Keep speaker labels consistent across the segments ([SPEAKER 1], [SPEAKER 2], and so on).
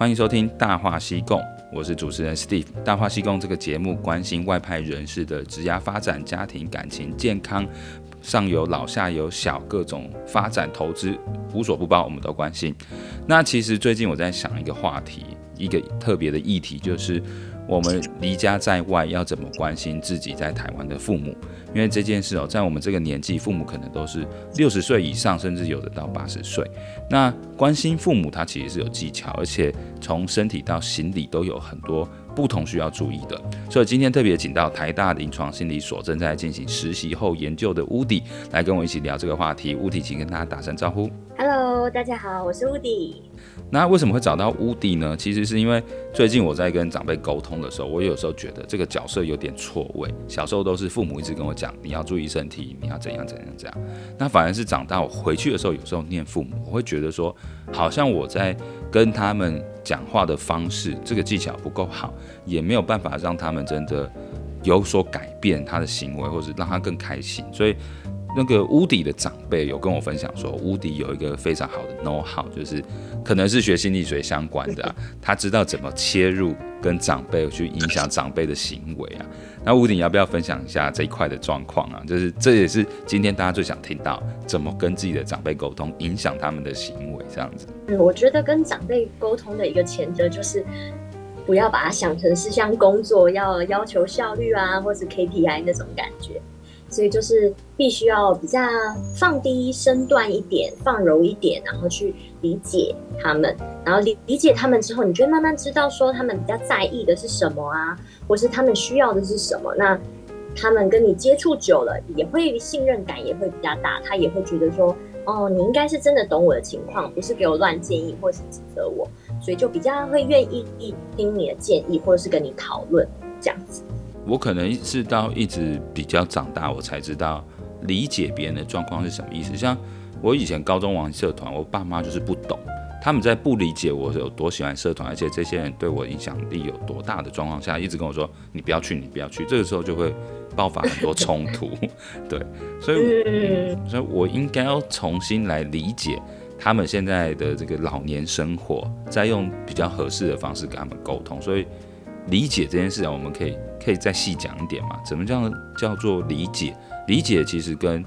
[SPEAKER 1] 欢迎收听《大话西贡》，我是主持人 Steve。《大话西贡》这个节目关心外派人士的职业发展、家庭、感情、健康，上有老下有小，各种发展投资无所不包，我们都关心。那其实最近我在想一个话题，一个特别的议题，就是我们离家在外要怎么关心自己在台湾的父母。因为这件事哦，在我们这个年纪，父母可能都是六十岁以上，甚至有的到八十岁。那关心父母，他其实是有技巧，而且从身体到心理都有很多不同需要注意的。所以今天特别请到台大临床心理所正在进行实习后研究的乌迪来跟我一起聊这个话题。乌迪，请跟大家打声招呼。
[SPEAKER 2] 大家好，我是乌迪。
[SPEAKER 1] 那为什么会找到乌迪呢？其实是因为最近我在跟长辈沟通的时候，我有时候觉得这个角色有点错位。小时候都是父母一直跟我讲，你要注意身体，你要怎样怎样怎样。那反而是长大我回去的时候，有时候念父母，我会觉得说，好像我在跟他们讲话的方式，这个技巧不够好，也没有办法让他们真的有所改变他的行为，或者让他更开心。所以。那个乌迪的长辈有跟我分享说，乌迪有一个非常好的 know how，就是可能是学心理学相关的啊，他知道怎么切入跟长辈去影响长辈的行为啊。那屋顶要不要分享一下这一块的状况啊？就是这也是今天大家最想听到，怎么跟自己的长辈沟通，影响他们的行为这样子。
[SPEAKER 2] 嗯，我觉得跟长辈沟通的一个前提就是，不要把它想成是像工作要要求效率啊，或是 KPI 那种感觉。所以就是必须要比较放低身段一点，放柔一点，然后去理解他们，然后理理解他们之后，你就会慢慢知道说他们比较在意的是什么啊，或是他们需要的是什么。那他们跟你接触久了，也会信任感也会比较大，他也会觉得说，哦，你应该是真的懂我的情况，不是给我乱建议或是指责我，所以就比较会愿意听你的建议，或者是跟你讨论这样子。
[SPEAKER 1] 我可能是到一直比较长大，我才知道理解别人的状况是什么意思。像我以前高中玩社团，我爸妈就是不懂，他们在不理解我有多喜欢社团，而且这些人对我影响力有多大的状况下，一直跟我说你不要去，你不要去。这个时候就会爆发很多冲突，对，所以、所以我应该要重新来理解他们现在的这个老年生活，再用比较合适的方式跟他们沟通。所以理解这件事啊，我们可以。可以再细讲一点嘛？怎么叫叫做理解？理解其实跟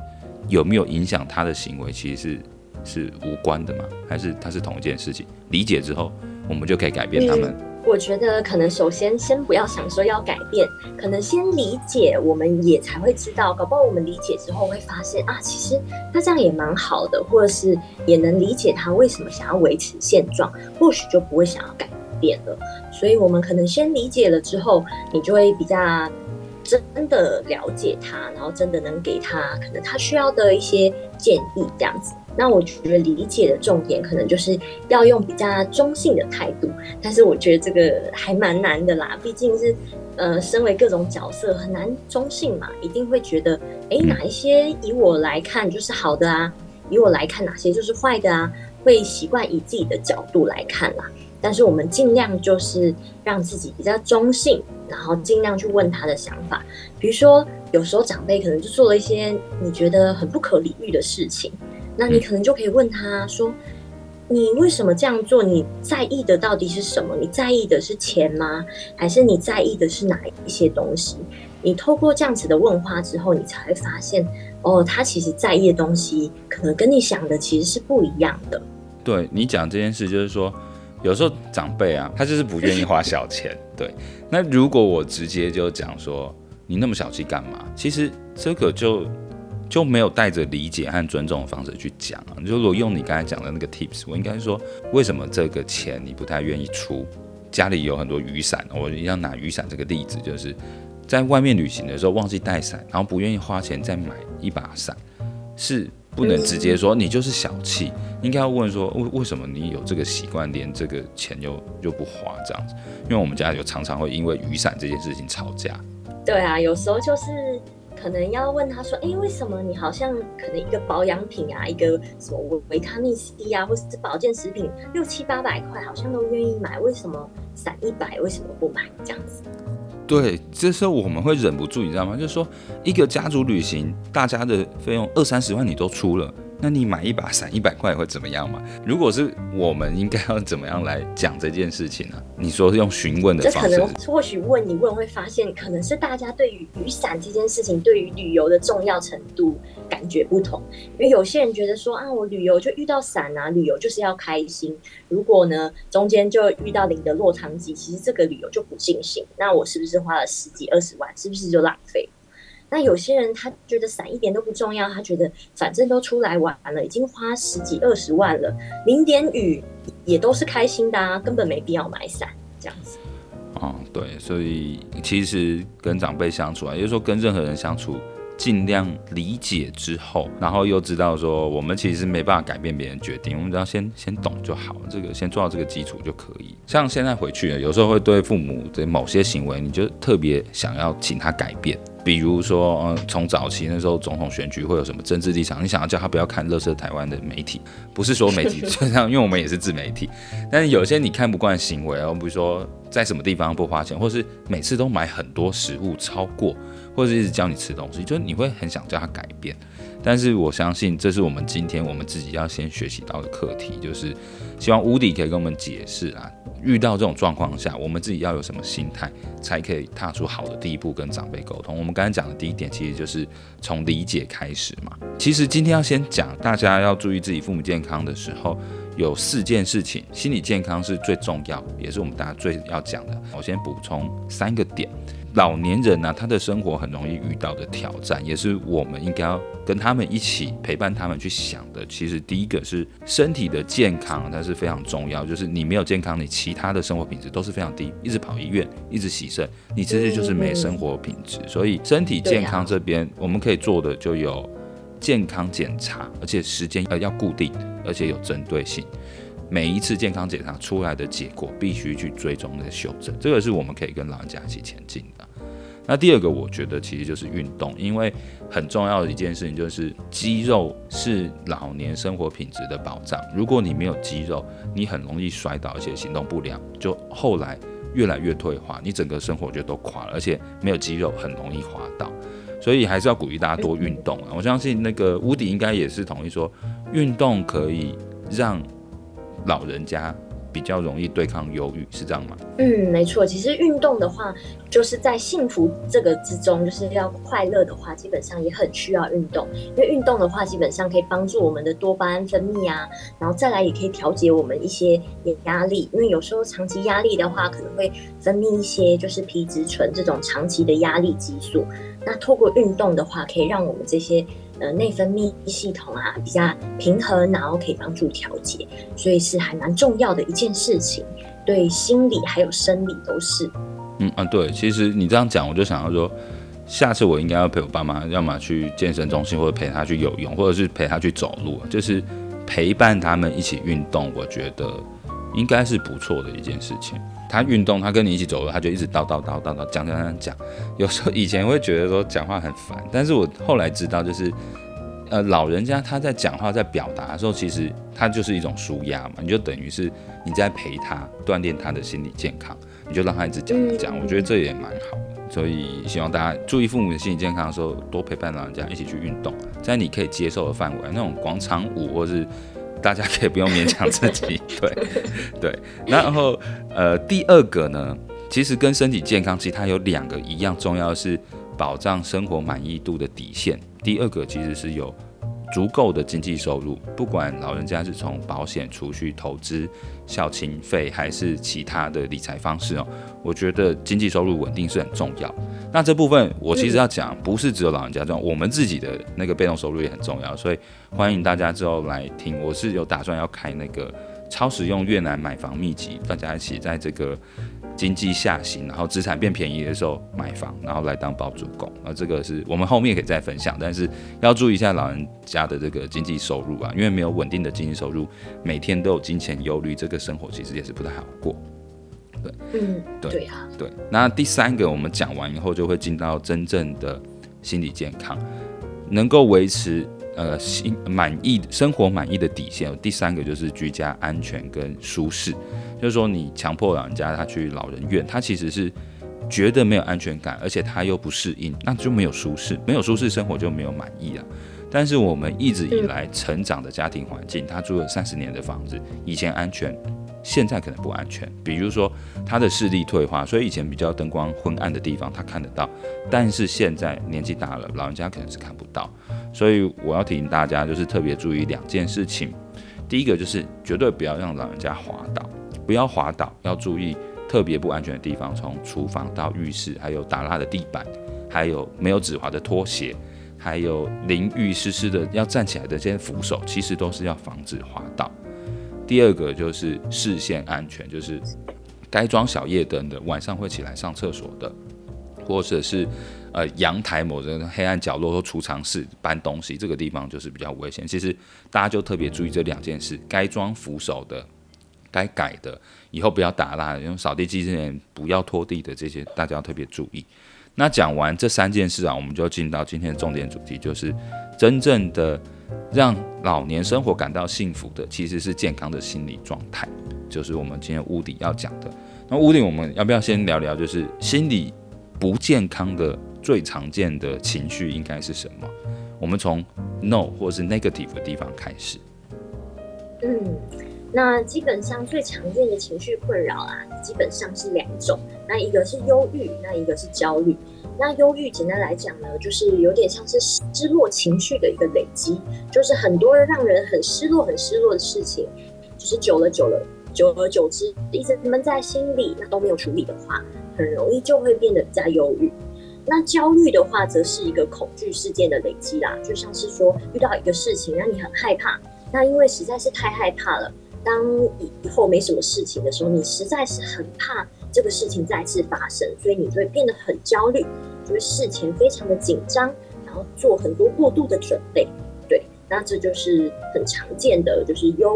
[SPEAKER 1] 有没有影响他的行为其实是是无关的吗？还是它是同一件事情？理解之后，我们就可以改变他
[SPEAKER 2] 们。我觉得可能首先先不要想说要改变，可能先理解，我们也才会知道。搞不好我们理解之后会发现啊，其实他这样也蛮好的，或者是也能理解他为什么想要维持现状，或许就不会想要改变了。所以，我们可能先理解了之后，你就会比较真的了解他，然后真的能给他可能他需要的一些建议，这样子。那我觉得理解的重点可能就是要用比较中性的态度，但是我觉得这个还蛮难的啦，毕竟是呃，身为各种角色很难中性嘛，一定会觉得，哎，哪一些以我来看就是好的啊，以我来看哪些就是坏的啊，会习惯以自己的角度来看啦。但是我们尽量就是让自己比较中性，然后尽量去问他的想法。比如说，有时候长辈可能就做了一些你觉得很不可理喻的事情，那你可能就可以问他说：“你为什么这样做？你在意的到底是什么？你在意的是钱吗？还是你在意的是哪一些东西？”你透过这样子的问话之后，你才会发现，哦，他其实在意的东西可能跟你想的其实是不一样的。
[SPEAKER 1] 对，你讲这件事，就是说。有时候长辈啊，他就是不愿意花小钱。对，那如果我直接就讲说，你那么小气干嘛？其实这个就就没有带着理解和尊重的方式去讲啊。如果用你刚才讲的那个 tips，我应该说，为什么这个钱你不太愿意出？家里有很多雨伞，我一定要拿雨伞这个例子，就是在外面旅行的时候忘记带伞，然后不愿意花钱再买一把伞，是。不能直接说你就是小气，应该要问说为为什么你有这个习惯，连这个钱又又不花这样子？因为我们家有常常会因为雨伞这件事情吵架。
[SPEAKER 2] 对啊，有时候就是可能要问他说，哎，为什么你好像可能一个保养品啊，一个什么维维他命 C 啊，或者是保健食品六七八百块，好像都愿意买，为什么伞一百为什么不买这样子？
[SPEAKER 1] 对，这时候我们会忍不住，你知道吗？就是说，一个家族旅行，大家的费用二三十万你都出了，那你买一把伞一百块会怎么样嘛？如果是我们应该要怎么样来讲这件事情呢、啊？你说是用询问的方式，
[SPEAKER 2] 这可能或许问你问会发现，可能是大家对于雨伞这件事情，对于旅游的重要程度感觉不同。因为有些人觉得说啊，我旅游就遇到伞啊，旅游就是要开心。如果呢中间就遇到淋的落汤鸡，其实这个旅游就不尽兴。那我是不是花了十几二十万，是不是就浪费？那有些人他觉得伞一点都不重要，他觉得反正都出来玩了，已经花十几二十万了，淋点雨也都是开心的啊，根本没必要买伞这样子。
[SPEAKER 1] 哦，对，所以其实跟长辈相处啊，也就是说跟任何人相处，尽量理解之后，然后又知道说我们其实没办法改变别人决定，我们只要先先懂就好，这个先做到这个基础就可以。像现在回去，有时候会对父母的某些行为，你就特别想要请他改变。比如说，嗯，从早期那时候总统选举会有什么政治立场，你想要叫他不要看乐色台湾的媒体，不是说媒体 就这样，因为我们也是自媒体。但是有些你看不惯的行为，比如说在什么地方不花钱，或是每次都买很多食物超过，或者一直教你吃东西，就是你会很想叫他改变。但是我相信，这是我们今天我们自己要先学习到的课题，就是希望 Woody 可以跟我们解释啊。遇到这种状况下，我们自己要有什么心态，才可以踏出好的第一步，跟长辈沟通。我们刚才讲的第一点，其实就是从理解开始嘛。其实今天要先讲，大家要注意自己父母健康的时候，有四件事情，心理健康是最重要，也是我们大家最要讲的。我先补充三个点。老年人呢、啊，他的生活很容易遇到的挑战，也是我们应该要跟他们一起陪伴他们去想的。其实第一个是身体的健康，它是非常重要。就是你没有健康，你其他的生活品质都是非常低，一直跑医院，一直洗肾，你其实就是没生活品质。所以身体健康这边我们可以做的就有健康检查，而且时间呃要固定，而且有针对性。每一次健康检查出来的结果，必须去追踪的修正，这个是我们可以跟老人家一起前进的。那第二个，我觉得其实就是运动，因为很重要的一件事情就是肌肉是老年生活品质的保障。如果你没有肌肉，你很容易摔倒，而且行动不良，就后来越来越退化，你整个生活就都垮了，而且没有肌肉很容易滑倒。所以还是要鼓励大家多运动啊！我相信那个屋顶应该也是同意说，运动可以让。老人家比较容易对抗忧郁，是这样吗？
[SPEAKER 2] 嗯，没错。其实运动的话，就是在幸福这个之中，就是要快乐的话，基本上也很需要运动。因为运动的话，基本上可以帮助我们的多巴胺分泌啊，然后再来也可以调节我们一些压力。因为有时候长期压力的话，可能会分泌一些就是皮质醇这种长期的压力激素。那透过运动的话，可以让我们这些。呃，内分泌系统啊比较平衡，然后可以帮助调节，所以是还蛮重要的一件事情，对心理还有生理都是。
[SPEAKER 1] 嗯啊，对，其实你这样讲，我就想要说，下次我应该要陪我爸妈，要么去健身中心，或者陪他去游泳，或者是陪他去走路，就是陪伴他们一起运动，我觉得应该是不错的一件事情。他运动，他跟你一起走路，他就一直叨叨叨叨叨讲讲讲讲。有时候以前会觉得说讲话很烦，但是我后来知道，就是呃老人家他在讲话在表达的时候，其实他就是一种舒压嘛。你就等于是你在陪他锻炼他的心理健康，你就让他一直讲讲。我觉得这也蛮好的，所以希望大家注意父母的心理健康的时候，多陪伴老人家一起去运动，在你可以接受的范围，那种广场舞或是。大家可以不用勉强自己，对 对。然后呃，第二个呢，其实跟身体健康，其实它有两个一样重要是保障生活满意度的底线。第二个其实是有足够的经济收入，不管老人家是从保险、储蓄、投资、孝亲费，还是其他的理财方式哦，我觉得经济收入稳定是很重要。那这部分我其实要讲，不是只有老人家这样，我们自己的那个被动收入也很重要，所以欢迎大家之后来听。我是有打算要开那个超实用越南买房秘籍，大家一起在这个经济下行，然后资产变便宜的时候买房，然后来当包租公。那这个是我们后面可以再分享，但是要注意一下老人家的这个经济收入啊，因为没有稳定的经济收入，每天都有金钱忧虑，这个生活其实也是不太好过。对，
[SPEAKER 2] 嗯，对，对啊，
[SPEAKER 1] 对。那第三个，我们讲完以后，就会进到真正的心理健康，能够维持呃心满意生活满意的底线。第三个就是居家安全跟舒适，就是说你强迫老人家他去老人院，他其实是觉得没有安全感，而且他又不适应，那就没有舒适，没有舒适生活就没有满意啊。但是我们一直以来成长的家庭环境，他住了三十年的房子，以前安全，现在可能不安全。比如说他的视力退化，所以以前比较灯光昏暗的地方他看得到，但是现在年纪大了，老人家可能是看不到。所以我要提醒大家，就是特别注意两件事情。第一个就是绝对不要让老人家滑倒，不要滑倒，要注意特别不安全的地方，从厨房到浴室，还有打蜡的地板，还有没有止滑的拖鞋，还有淋浴湿湿的要站起来的这些扶手，其实都是要防止滑倒。第二个就是视线安全，就是该装小夜灯的，晚上会起来上厕所的，或者是。呃，阳台某个黑暗角落或储藏室搬东西，这个地方就是比较危险。其实大家就特别注意这两件事：该装扶手的，该改的，以后不要打蜡，用扫地机器人不要拖地的这些，大家要特别注意。那讲完这三件事啊，我们就进到今天的重点主题，就是真正的让老年生活感到幸福的，其实是健康的心理状态，就是我们今天屋顶要讲的。那屋顶我们要不要先聊聊，就是心理不健康的？最常见的情绪应该是什么？我们从 no 或是 negative 的地方开始。
[SPEAKER 2] 嗯，那基本上最常见的情绪困扰啊，基本上是两种。那一个是忧郁，那一个是焦虑。那忧郁简单来讲呢，就是有点像是失落情绪的一个累积，就是很多让人很失落、很失落的事情，就是久了久了，久而久之一直闷在心里，那都没有处理的话，很容易就会变得比较忧郁。那焦虑的话，则是一个恐惧事件的累积啦，就像是说遇到一个事情让你很害怕，那因为实在是太害怕了，当以后没什么事情的时候，你实在是很怕这个事情再次发生，所以你就会变得很焦虑，就会事前非常的紧张，然后做很多过度的准备。对，那这就是很常见的，就是忧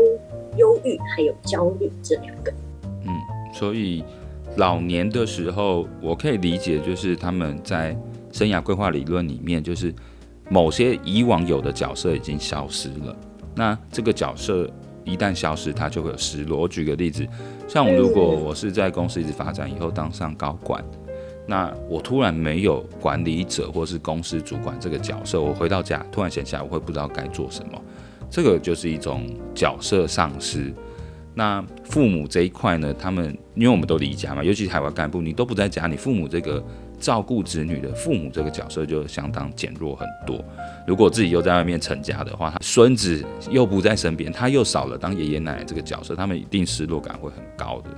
[SPEAKER 2] 忧郁还有焦虑这两个。
[SPEAKER 1] 嗯，所以。老年的时候，我可以理解，就是他们在生涯规划理论里面，就是某些以往有的角色已经消失了。那这个角色一旦消失，他就会有失落。我举个例子，像如果我是在公司一直发展以后当上高管，那我突然没有管理者或是公司主管这个角色，我回到家突然闲下来，我会不知道该做什么。这个就是一种角色丧失。那父母这一块呢？他们因为我们都离家嘛，尤其是海外干部，你都不在家，你父母这个照顾子女的父母这个角色就相当减弱很多。如果自己又在外面成家的话，他孙子又不在身边，他又少了当爷爷奶奶这个角色，他们一定失落感会很高的。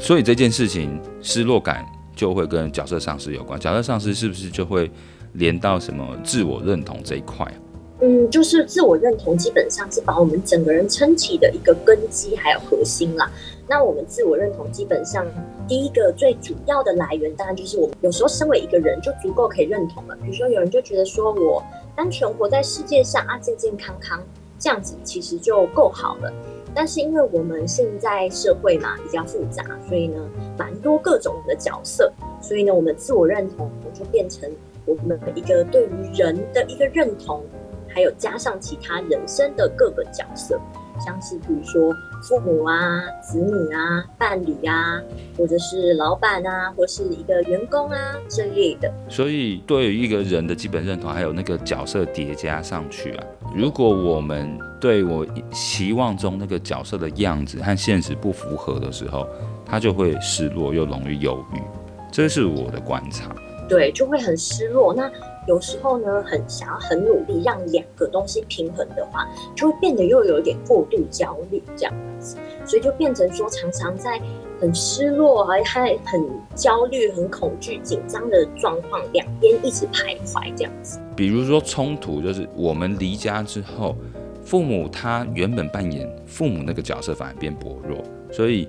[SPEAKER 1] 所以这件事情失落感就会跟角色丧失有关。角色丧失是不是就会连到什么自我认同这一块？
[SPEAKER 2] 嗯，就是自我认同，基本上是把我们整个人撑起的一个根基，还有核心啦。那我们自我认同，基本上第一个最主要的来源，当然就是我们有时候身为一个人就足够可以认同了。比如说，有人就觉得说我单纯活在世界上啊，健健康康这样子其实就够好了。但是因为我们现在社会嘛比较复杂，所以呢蛮多各种的角色，所以呢我们自我认同我就变成我们一个对于人的一个认同。还有加上其他人生的各个角色，像是比如说父母啊、子女啊、伴侣啊，或者是老板啊，或是一个员工啊这类的。
[SPEAKER 1] 所以，对于一个人的基本认同，还有那个角色叠加上去啊，如果我们对我期望中那个角色的样子和现实不符合的时候，他就会失落又容易忧郁。这是我的观察。
[SPEAKER 2] 对，就会很失落。那。有时候呢，很想要很努力让两个东西平衡的话，就会变得又有一点过度焦虑这样子，所以就变成说常常在很失落还还很焦虑、很恐惧、紧张的状况两边一直徘徊这样子。
[SPEAKER 1] 比如说冲突，就是我们离家之后，父母他原本扮演父母那个角色反而变薄弱，所以。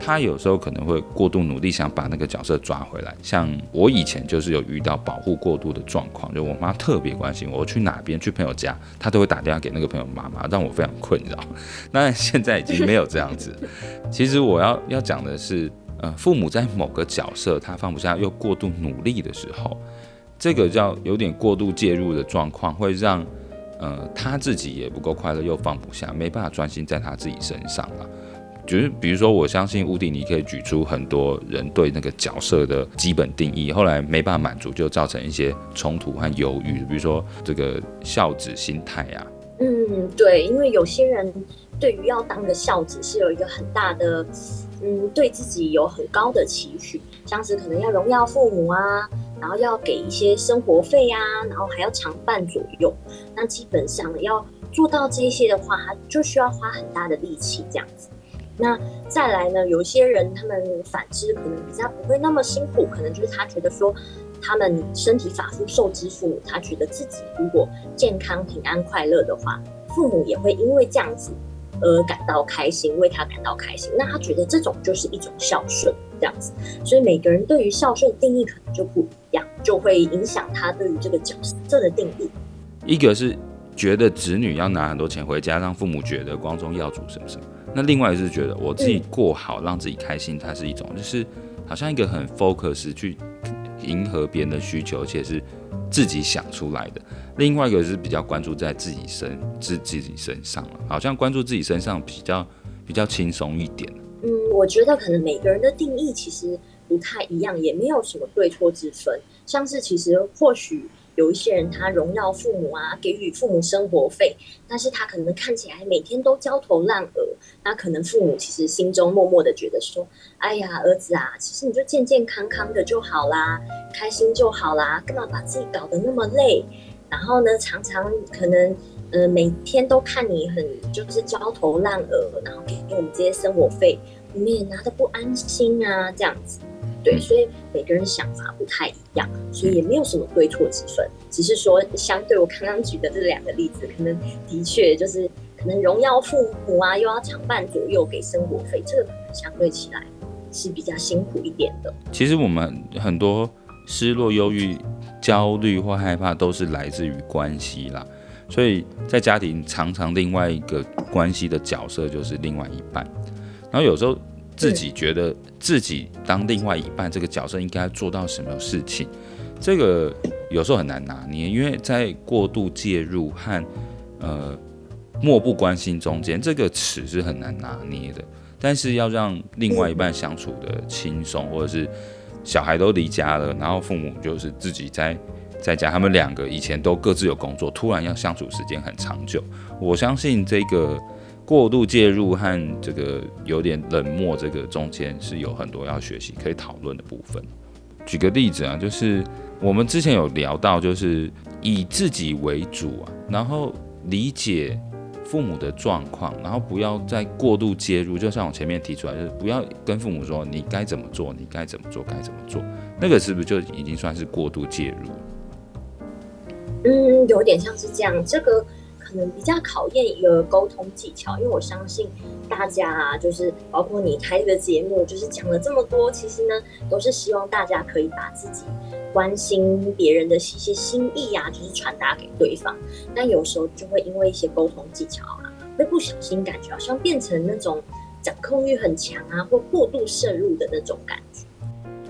[SPEAKER 1] 他有时候可能会过度努力，想把那个角色抓回来。像我以前就是有遇到保护过度的状况，就我妈特别关心我，我去哪边去朋友家，她都会打电话给那个朋友妈妈，让我非常困扰。那现在已经没有这样子。其实我要要讲的是，呃，父母在某个角色他放不下又过度努力的时候，这个叫有点过度介入的状况，会让呃他自己也不够快乐，又放不下，没办法专心在他自己身上了。就是比如说，我相信屋顶，你可以举出很多人对那个角色的基本定义，后来没办法满足，就造成一些冲突和犹豫。比如说这个孝子心态啊。
[SPEAKER 2] 嗯，对，因为有些人对于要当个孝子是有一个很大的，嗯，对自己有很高的期许，像是可能要荣耀父母啊，然后要给一些生活费啊，然后还要常伴左右。那基本上要做到这些的话，他就需要花很大的力气这样子。那再来呢，有些人他们反之可能比较不会那么辛苦，可能就是他觉得说。他们身体发肤受之父母，他觉得自己如果健康、平安、快乐的话，父母也会因为这样子而感到开心，为他感到开心。那他觉得这种就是一种孝顺，这样子。所以每个人对于孝顺的定义可能就不一样，就会影响他对于这个角色的定义。
[SPEAKER 1] 一个是觉得子女要拿很多钱回家，让父母觉得光宗耀祖什么什么。那另外是觉得我自己过好，让自己开心，它是一种，就是好像一个很 focus 去。迎合别人的需求，而且是自己想出来的。另外一个是比较关注在自己身自自己身上了，好像关注自己身上比较比较轻松一点。
[SPEAKER 2] 嗯，我觉得可能每个人的定义其实不太一样，也没有什么对错之分。像是其实或许。有一些人他荣耀父母啊，给予父母生活费，但是他可能看起来每天都焦头烂额，那可能父母其实心中默默的觉得说，哎呀，儿子啊，其实你就健健康康的就好啦，开心就好啦，干嘛把自己搞得那么累？然后呢，常常可能呃每天都看你很就是焦头烂额，然后给给我们这些生活费，我们也拿得不安心啊，这样子。对，所以每个人想法不太一样，所以也没有什么对错之分，只是说相对我刚刚举的这两个例子，可能的确就是可能荣耀父母啊，又要常伴左右给生活费，这个可能相对起来是比较辛苦一点的。
[SPEAKER 1] 其实我们很多失落、忧郁、焦虑或害怕，都是来自于关系啦。所以在家庭常常另外一个关系的角色就是另外一半，然后有时候。自己觉得自己当另外一半这个角色应该做到什么事情，这个有时候很难拿捏，因为在过度介入和呃漠不关心中间，这个尺是很难拿捏的。但是要让另外一半相处的轻松，或者是小孩都离家了，然后父母就是自己在在家，他们两个以前都各自有工作，突然要相处时间很长久，我相信这个。过度介入和这个有点冷漠，这个中间是有很多要学习可以讨论的部分。举个例子啊，就是我们之前有聊到，就是以自己为主啊，然后理解父母的状况，然后不要再过度介入。就像我前面提出来，就是不要跟父母说你该怎么做，你该怎么做，该怎么做，那个是不是就已经算是过度介入？
[SPEAKER 2] 嗯，有点像是这样，这个。可能比较考验一个沟通技巧，因为我相信大家啊，就是包括你开这个节目，就是讲了这么多，其实呢，都是希望大家可以把自己关心别人的一些心意啊，就是传达给对方。但有时候就会因为一些沟通技巧啊，会不小心感觉好像变成那种掌控欲很强啊，或过度渗入的那种感觉。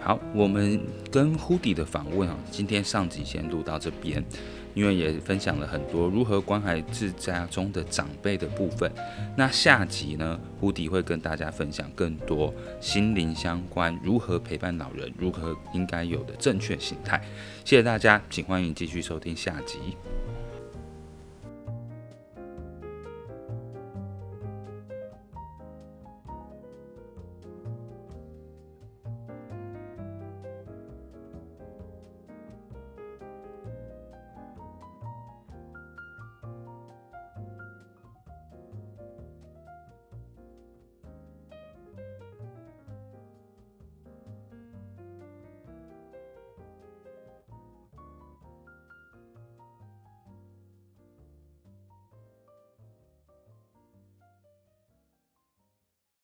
[SPEAKER 1] 好，我们跟 Hoodie 的访问啊，今天上集先录到这边。因为也分享了很多如何关怀自家中的长辈的部分，那下集呢胡迪会跟大家分享更多心灵相关，如何陪伴老人，如何应该有的正确心态。谢谢大家，请欢迎继续收听下集。